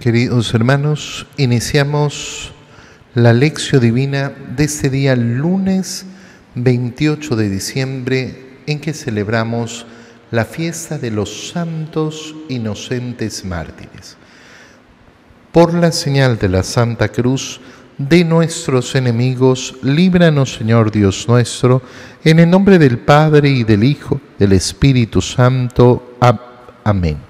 Queridos hermanos, iniciamos la lección divina de este día lunes 28 de diciembre en que celebramos la fiesta de los santos inocentes mártires. Por la señal de la Santa Cruz de nuestros enemigos, líbranos Señor Dios nuestro, en el nombre del Padre y del Hijo, del Espíritu Santo. Amén.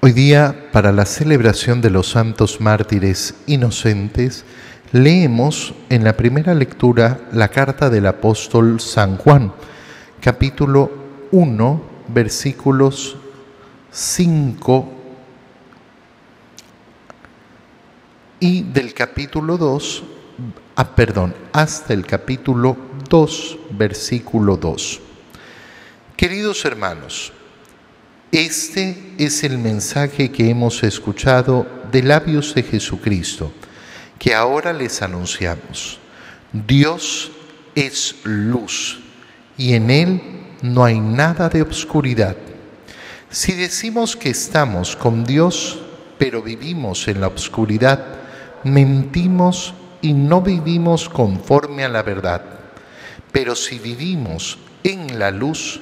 Hoy día, para la celebración de los santos mártires inocentes, leemos en la primera lectura la carta del apóstol San Juan, capítulo 1, versículos 5 y del capítulo 2, ah, perdón, hasta el capítulo 2, versículo 2. Queridos hermanos, este es el mensaje que hemos escuchado de labios de Jesucristo, que ahora les anunciamos. Dios es luz y en Él no hay nada de obscuridad. Si decimos que estamos con Dios, pero vivimos en la obscuridad, mentimos y no vivimos conforme a la verdad. Pero si vivimos en la luz,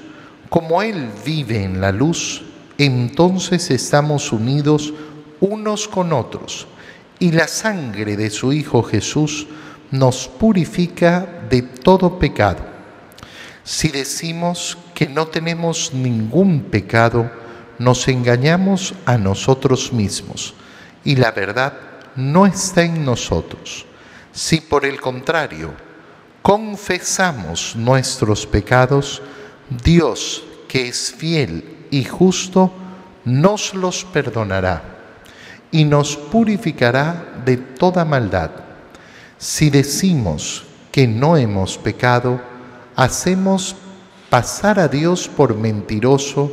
como Él vive en la luz, entonces estamos unidos unos con otros y la sangre de su Hijo Jesús nos purifica de todo pecado. Si decimos que no tenemos ningún pecado, nos engañamos a nosotros mismos y la verdad no está en nosotros. Si por el contrario confesamos nuestros pecados, Dios, que es fiel y justo, nos los perdonará y nos purificará de toda maldad. Si decimos que no hemos pecado, hacemos pasar a Dios por mentiroso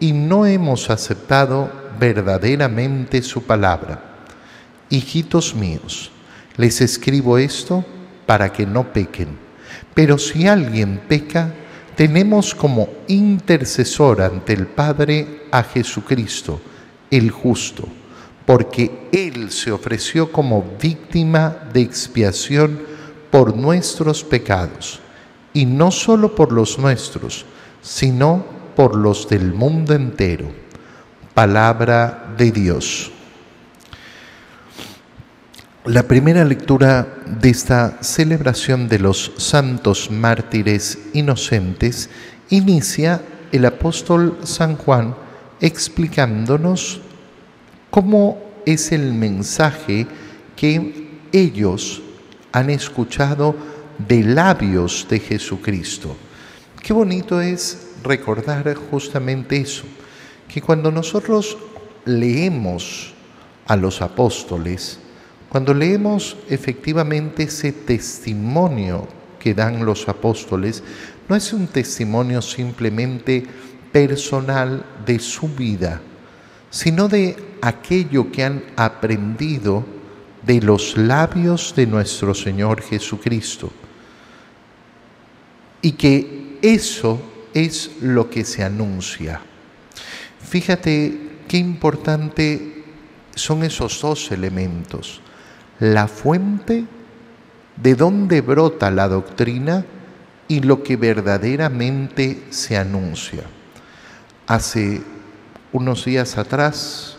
y no hemos aceptado verdaderamente su palabra. Hijitos míos, les escribo esto para que no pequen. Pero si alguien peca, tenemos como intercesor ante el Padre a Jesucristo, el justo, porque Él se ofreció como víctima de expiación por nuestros pecados, y no solo por los nuestros, sino por los del mundo entero. Palabra de Dios. La primera lectura de esta celebración de los santos mártires inocentes inicia el apóstol San Juan explicándonos cómo es el mensaje que ellos han escuchado de labios de Jesucristo. Qué bonito es recordar justamente eso, que cuando nosotros leemos a los apóstoles, cuando leemos efectivamente ese testimonio que dan los apóstoles, no es un testimonio simplemente personal de su vida, sino de aquello que han aprendido de los labios de nuestro Señor Jesucristo. Y que eso es lo que se anuncia. Fíjate qué importante son esos dos elementos la fuente de dónde brota la doctrina y lo que verdaderamente se anuncia. Hace unos días atrás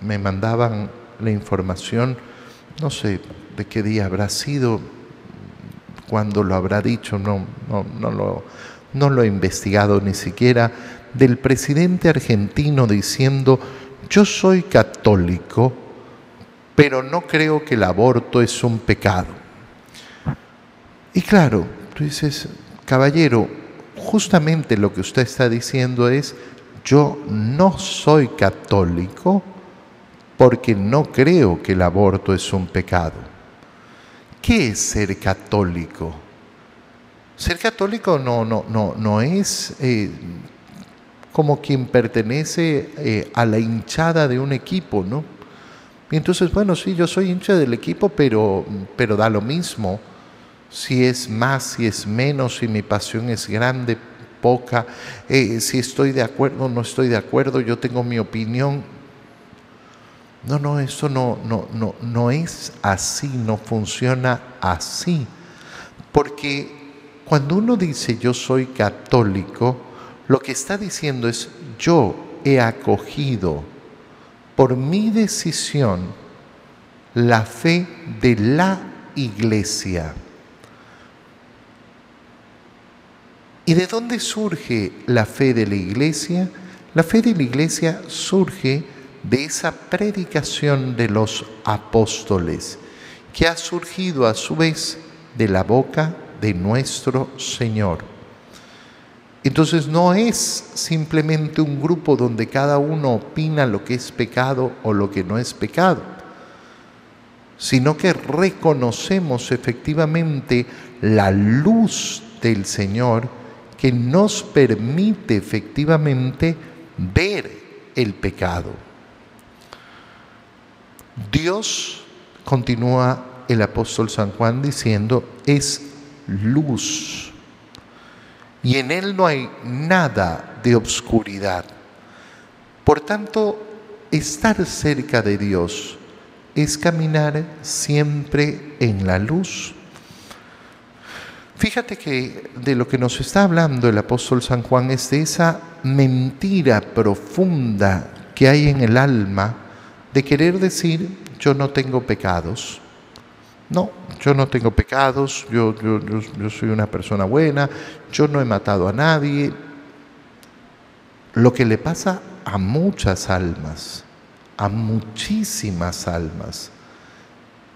me mandaban la información, no sé de qué día habrá sido, cuándo lo habrá dicho, no, no, no, lo, no lo he investigado ni siquiera, del presidente argentino diciendo, yo soy católico, pero no creo que el aborto es un pecado. Y claro, tú dices, caballero, justamente lo que usted está diciendo es, yo no soy católico porque no creo que el aborto es un pecado. ¿Qué es ser católico? Ser católico no, no, no, no es eh, como quien pertenece eh, a la hinchada de un equipo, ¿no? Y entonces, bueno, sí, yo soy hincha del equipo, pero, pero da lo mismo si es más, si es menos, si mi pasión es grande, poca, eh, si estoy de acuerdo no estoy de acuerdo, yo tengo mi opinión. No, no, eso no, no, no, no es así, no funciona así. Porque cuando uno dice yo soy católico, lo que está diciendo es yo he acogido por mi decisión la fe de la iglesia. ¿Y de dónde surge la fe de la iglesia? La fe de la iglesia surge de esa predicación de los apóstoles, que ha surgido a su vez de la boca de nuestro Señor. Entonces no es simplemente un grupo donde cada uno opina lo que es pecado o lo que no es pecado, sino que reconocemos efectivamente la luz del Señor que nos permite efectivamente ver el pecado. Dios, continúa el apóstol San Juan diciendo, es luz. Y en Él no hay nada de obscuridad. Por tanto, estar cerca de Dios es caminar siempre en la luz. Fíjate que de lo que nos está hablando el apóstol San Juan es de esa mentira profunda que hay en el alma de querer decir yo no tengo pecados. No, yo no tengo pecados, yo, yo, yo, soy una persona buena, yo no he matado a nadie. Lo que le pasa a muchas almas, a muchísimas almas,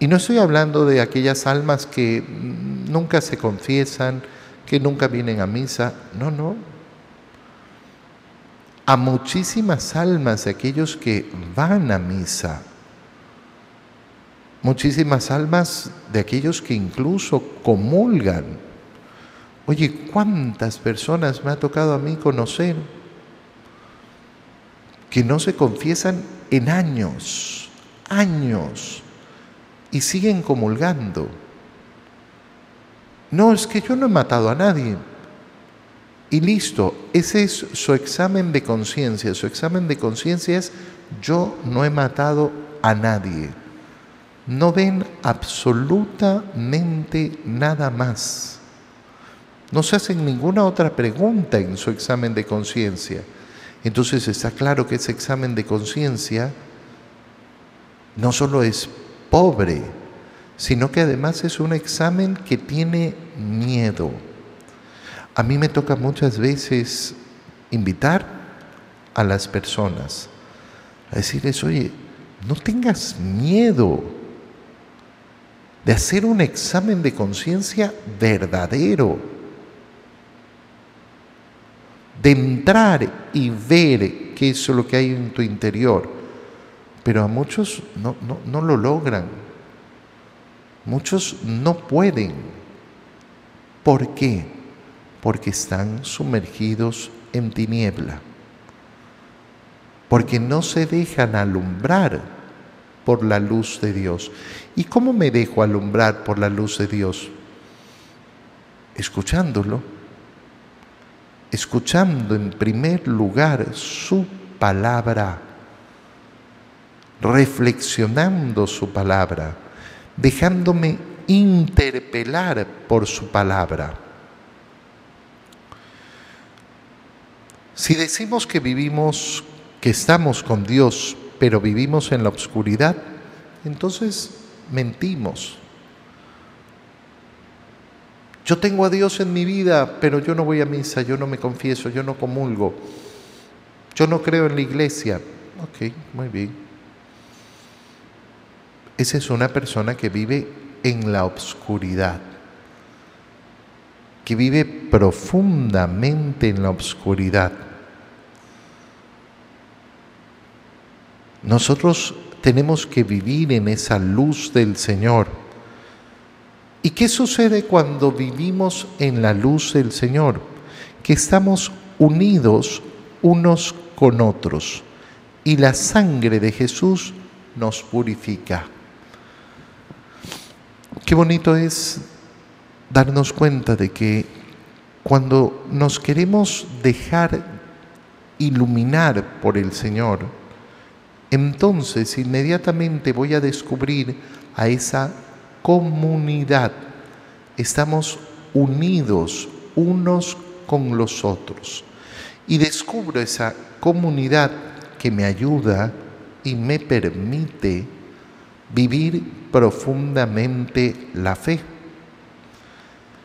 y no estoy hablando de aquellas almas que nunca se confiesan, que nunca vienen a misa. No, no. A muchísimas almas de aquellos que van a misa. Muchísimas almas de aquellos que incluso comulgan. Oye, ¿cuántas personas me ha tocado a mí conocer que no se confiesan en años, años? y siguen comulgando. No, es que yo no he matado a nadie. Y listo, ese es su examen de conciencia. Su examen de conciencia es yo no he matado a nadie. No ven absolutamente nada más. No se hacen ninguna otra pregunta en su examen de conciencia. Entonces está claro que ese examen de conciencia no solo es pobre, sino que además es un examen que tiene miedo. A mí me toca muchas veces invitar a las personas a decirles, oye, no tengas miedo de hacer un examen de conciencia verdadero, de entrar y ver qué es lo que hay en tu interior pero a muchos no, no, lo logran. Muchos no pueden. ¿Por qué? Porque están sumergidos en tiniebla. Porque no se dejan alumbrar por la luz de Dios. ¿Y cómo me dejo alumbrar por la luz de Dios? Escuchándolo. Escuchando en primer lugar su palabra reflexionando su palabra, dejándome interpelar por su palabra. Si decimos que vivimos, que estamos con Dios, pero vivimos en la oscuridad, entonces mentimos. Yo tengo a Dios en mi vida, pero yo no voy a misa, yo no me confieso, yo no comulgo, yo no creo en la iglesia. Ok, muy bien. Esa es una persona que vive en la obscuridad, que vive profundamente en la obscuridad. Nosotros tenemos que vivir en esa luz del Señor. ¿Y qué sucede cuando vivimos en la luz del Señor? Que estamos unidos unos con otros y la sangre de Jesús nos purifica. Qué bonito es darnos cuenta de que cuando nos queremos dejar iluminar por el Señor, entonces inmediatamente voy a descubrir a esa comunidad. Estamos unidos unos con los otros. Y descubro esa comunidad que me ayuda y me permite vivir profundamente la fe.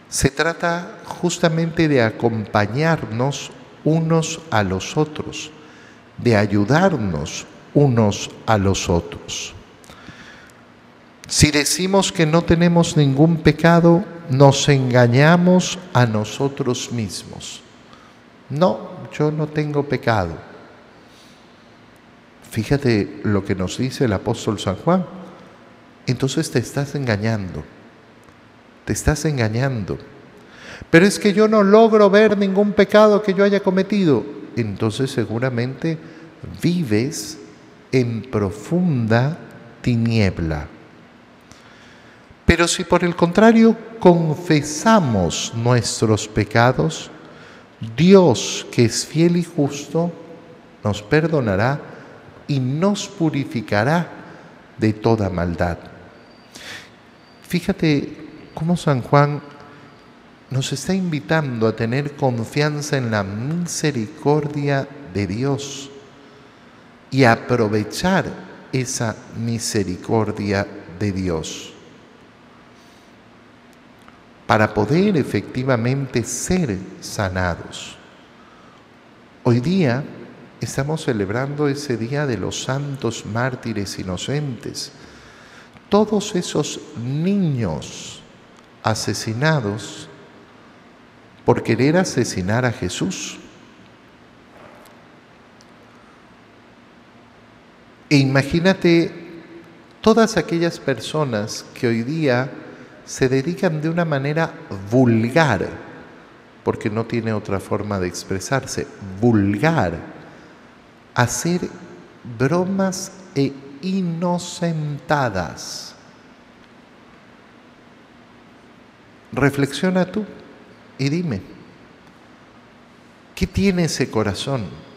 Se trata justamente de acompañarnos unos a los otros, de ayudarnos unos a los otros. Si decimos que no tenemos ningún pecado, nos engañamos a nosotros mismos. No, yo no tengo pecado. Fíjate lo que nos dice el apóstol San Juan. Entonces te estás engañando. Te estás engañando. Pero es que yo no logro ver ningún pecado que yo haya cometido. Entonces seguramente vives en profunda tiniebla. Pero si por el contrario confesamos nuestros pecados, Dios, que es fiel y justo, nos perdonará y nos purificará de toda maldad. Fíjate cómo San Juan nos está invitando a tener confianza en la misericordia de Dios y aprovechar esa misericordia de Dios para poder efectivamente ser sanados. Hoy día estamos celebrando ese día de los santos mártires inocentes, todos esos niños asesinados por querer asesinar a Jesús. E imagínate todas aquellas personas que hoy día se dedican de una manera vulgar, porque no tiene otra forma de expresarse, vulgar, a hacer bromas e inocentadas. Reflexiona tú y dime, ¿qué tiene ese corazón?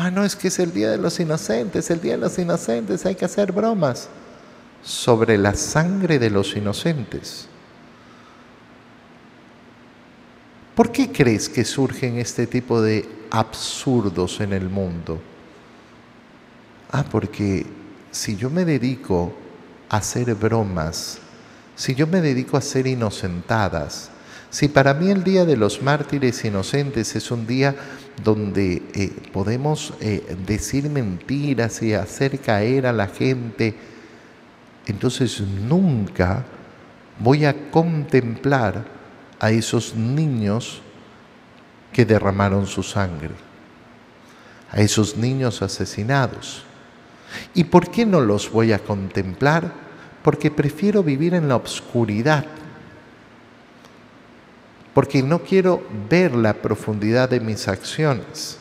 Ah, no, es que es el Día de los Inocentes, el Día de los Inocentes, hay que hacer bromas sobre la sangre de los inocentes. ¿Por qué crees que surgen este tipo de absurdos en el mundo? Ah, porque si yo me dedico a hacer bromas, si yo me dedico a hacer inocentadas, si para mí el Día de los Mártires Inocentes es un día donde eh, podemos eh, decir mentiras y hacer caer a la gente, entonces nunca voy a contemplar a esos niños que derramaron su sangre, a esos niños asesinados. ¿Y por qué no los voy a contemplar? Porque prefiero vivir en la oscuridad porque no quiero ver la profundidad de mis acciones.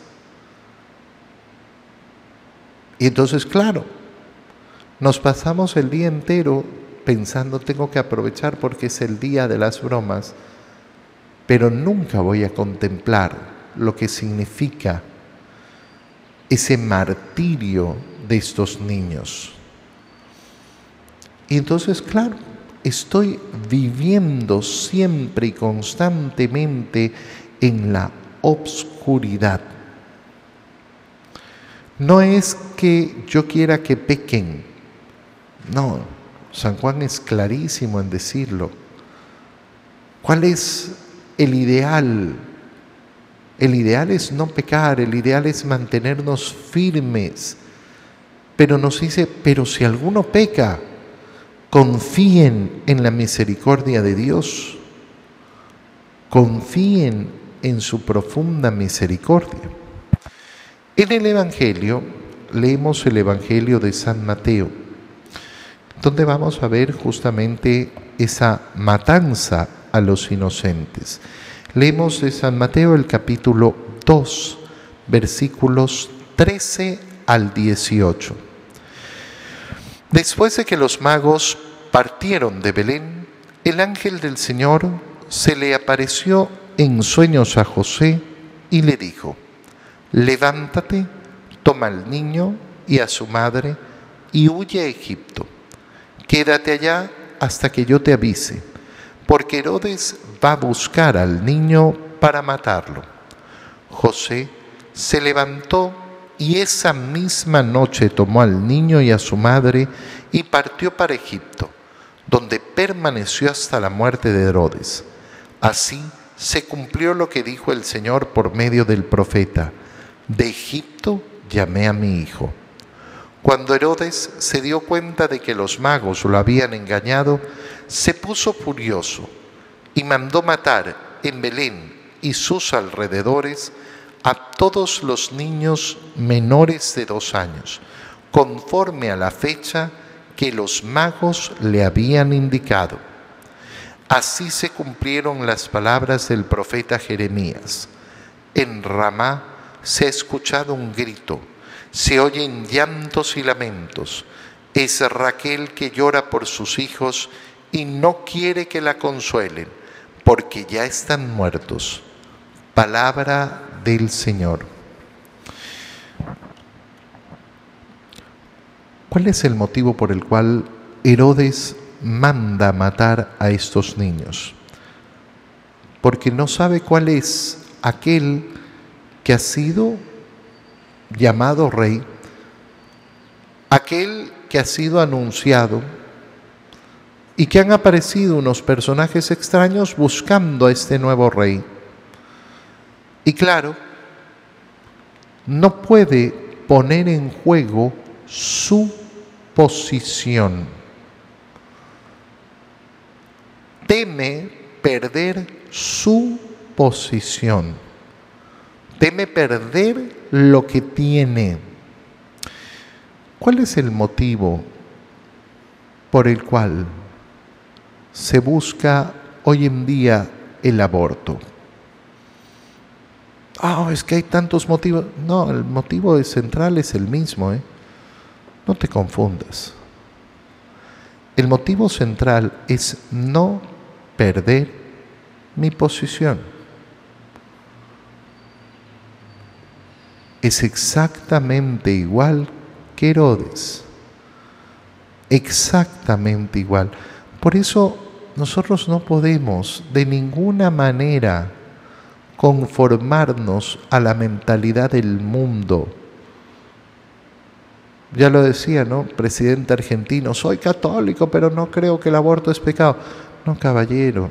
Y entonces, claro, nos pasamos el día entero pensando tengo que aprovechar porque es el día de las bromas, pero nunca voy a contemplar lo que significa ese martirio de estos niños. Y entonces, claro, estoy viviendo siempre y constantemente en la obscuridad. No es que yo quiera que pequen, no, San Juan es clarísimo en decirlo. ¿Cuál es el ideal? El ideal es no pecar, el ideal es mantenernos firmes. Pero nos dice, pero si alguno peca, confíen en la misericordia de Dios, confíen en su profunda misericordia. En el Evangelio leemos el Evangelio de San Mateo, donde vamos a ver justamente esa matanza a los inocentes. Leemos de San Mateo el capítulo 2, versículos 13 al 18. Después de que los magos partieron de Belén, el ángel del Señor se le apareció en sueños a José y le dijo, levántate, toma al niño y a su madre y huye a Egipto. Quédate allá hasta que yo te avise, porque Herodes va a buscar al niño para matarlo. José se levantó y esa misma noche tomó al niño y a su madre y partió para Egipto, donde permaneció hasta la muerte de Herodes. Así se cumplió lo que dijo el Señor por medio del profeta, de Egipto llamé a mi hijo. Cuando Herodes se dio cuenta de que los magos lo habían engañado, se puso furioso y mandó matar en Belén y sus alrededores a todos los niños menores de dos años, conforme a la fecha que los magos le habían indicado. Así se cumplieron las palabras del profeta Jeremías. En Ramá se ha escuchado un grito, se oyen llantos y lamentos. Es Raquel que llora por sus hijos y no quiere que la consuelen, porque ya están muertos. Palabra del Señor. ¿Cuál es el motivo por el cual Herodes manda matar a estos niños? Porque no sabe cuál es aquel que ha sido llamado rey, aquel que ha sido anunciado y que han aparecido unos personajes extraños buscando a este nuevo rey. Y claro, no puede poner en juego su posición. Teme perder su posición. Teme perder lo que tiene. ¿Cuál es el motivo por el cual se busca hoy en día el aborto? Ah, es que hay tantos motivos. No, el motivo central es el mismo. ¿eh? No te confundas. El motivo central es no perder mi posición. Es exactamente igual que Herodes. Exactamente igual. Por eso nosotros no podemos de ninguna manera conformarnos a la mentalidad del mundo. Ya lo decía, ¿no? Presidente argentino, soy católico, pero no creo que el aborto es pecado. No, caballero,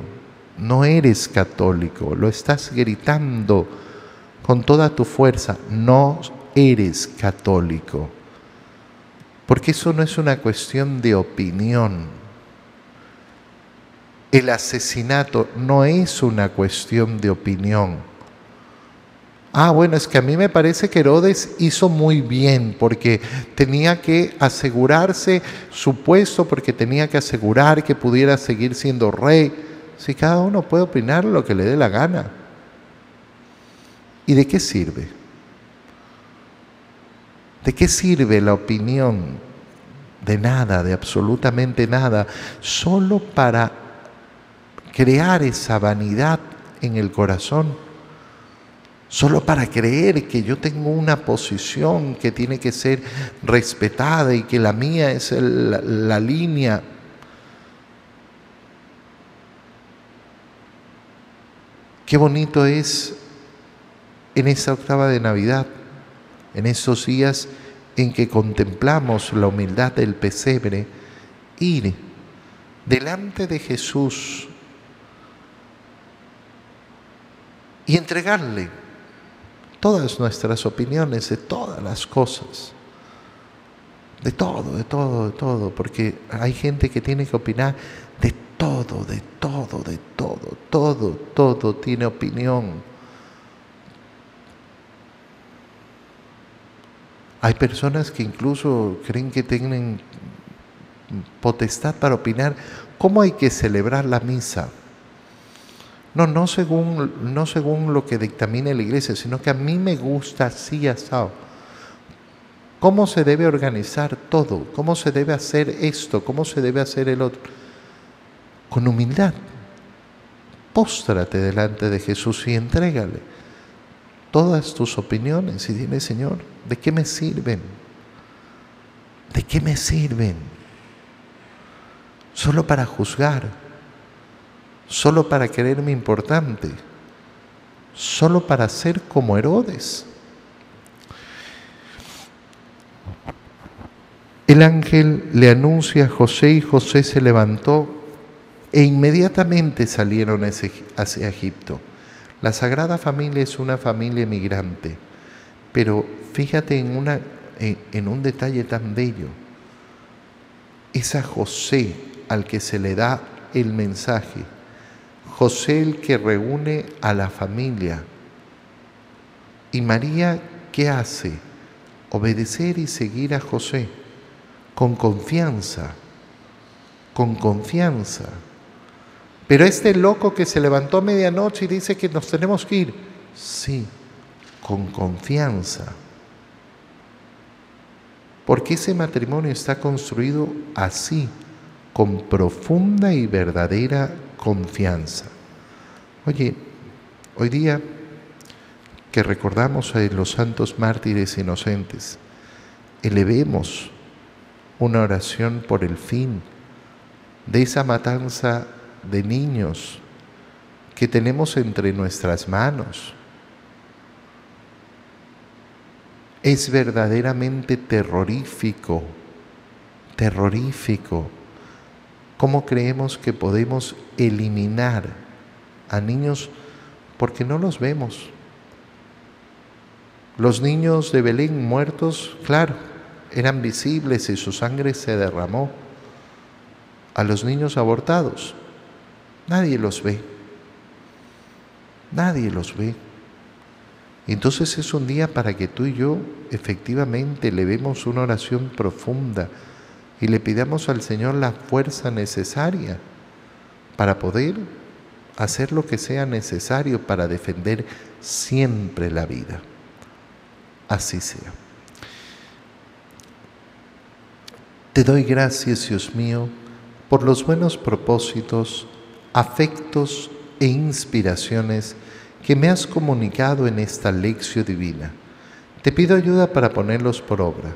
no eres católico, lo estás gritando con toda tu fuerza, no eres católico. Porque eso no es una cuestión de opinión, el asesinato no es una cuestión de opinión. Ah, bueno, es que a mí me parece que Herodes hizo muy bien porque tenía que asegurarse su puesto, porque tenía que asegurar que pudiera seguir siendo rey. Si cada uno puede opinar lo que le dé la gana. ¿Y de qué sirve? ¿De qué sirve la opinión? De nada, de absolutamente nada, solo para crear esa vanidad en el corazón, solo para creer que yo tengo una posición que tiene que ser respetada y que la mía es la línea. Qué bonito es en esta octava de Navidad, en esos días en que contemplamos la humildad del pesebre, ir delante de Jesús y entregarle todas nuestras opiniones de todas las cosas. De todo, de todo, de todo, porque hay gente que tiene que opinar de todo, de todo, de todo, todo, todo tiene opinión. Hay personas que incluso creen que tienen potestad para opinar cómo hay que celebrar la misa. No, no según, no según lo que dictamine la iglesia, sino que a mí me gusta así asado. ¿Cómo se debe organizar todo? ¿Cómo se debe hacer esto? ¿Cómo se debe hacer el otro? Con humildad. Póstrate delante de Jesús y entrégale todas tus opiniones y dile, Señor, ¿de qué me sirven? ¿De qué me sirven? Solo para juzgar solo para creerme importante, solo para ser como Herodes. El ángel le anuncia a José y José se levantó e inmediatamente salieron hacia Egipto. La Sagrada Familia es una familia emigrante, pero fíjate en, en un detalle tan bello. Es a José al que se le da el mensaje José el que reúne a la familia. ¿Y María qué hace? Obedecer y seguir a José con confianza, con confianza. Pero este loco que se levantó a medianoche y dice que nos tenemos que ir, sí, con confianza. Porque ese matrimonio está construido así, con profunda y verdadera confianza. Oye, hoy día que recordamos a los santos mártires inocentes, elevemos una oración por el fin de esa matanza de niños que tenemos entre nuestras manos. Es verdaderamente terrorífico, terrorífico ¿Cómo creemos que podemos eliminar a niños porque no los vemos? Los niños de Belén muertos, claro, eran visibles y su sangre se derramó. A los niños abortados, nadie los ve. Nadie los ve. Entonces es un día para que tú y yo efectivamente le vemos una oración profunda y le pidamos al Señor la fuerza necesaria para poder hacer lo que sea necesario para defender siempre la vida. Así sea. Te doy gracias, Dios mío, por los buenos propósitos, afectos e inspiraciones que me has comunicado en esta lección divina. Te pido ayuda para ponerlos por obra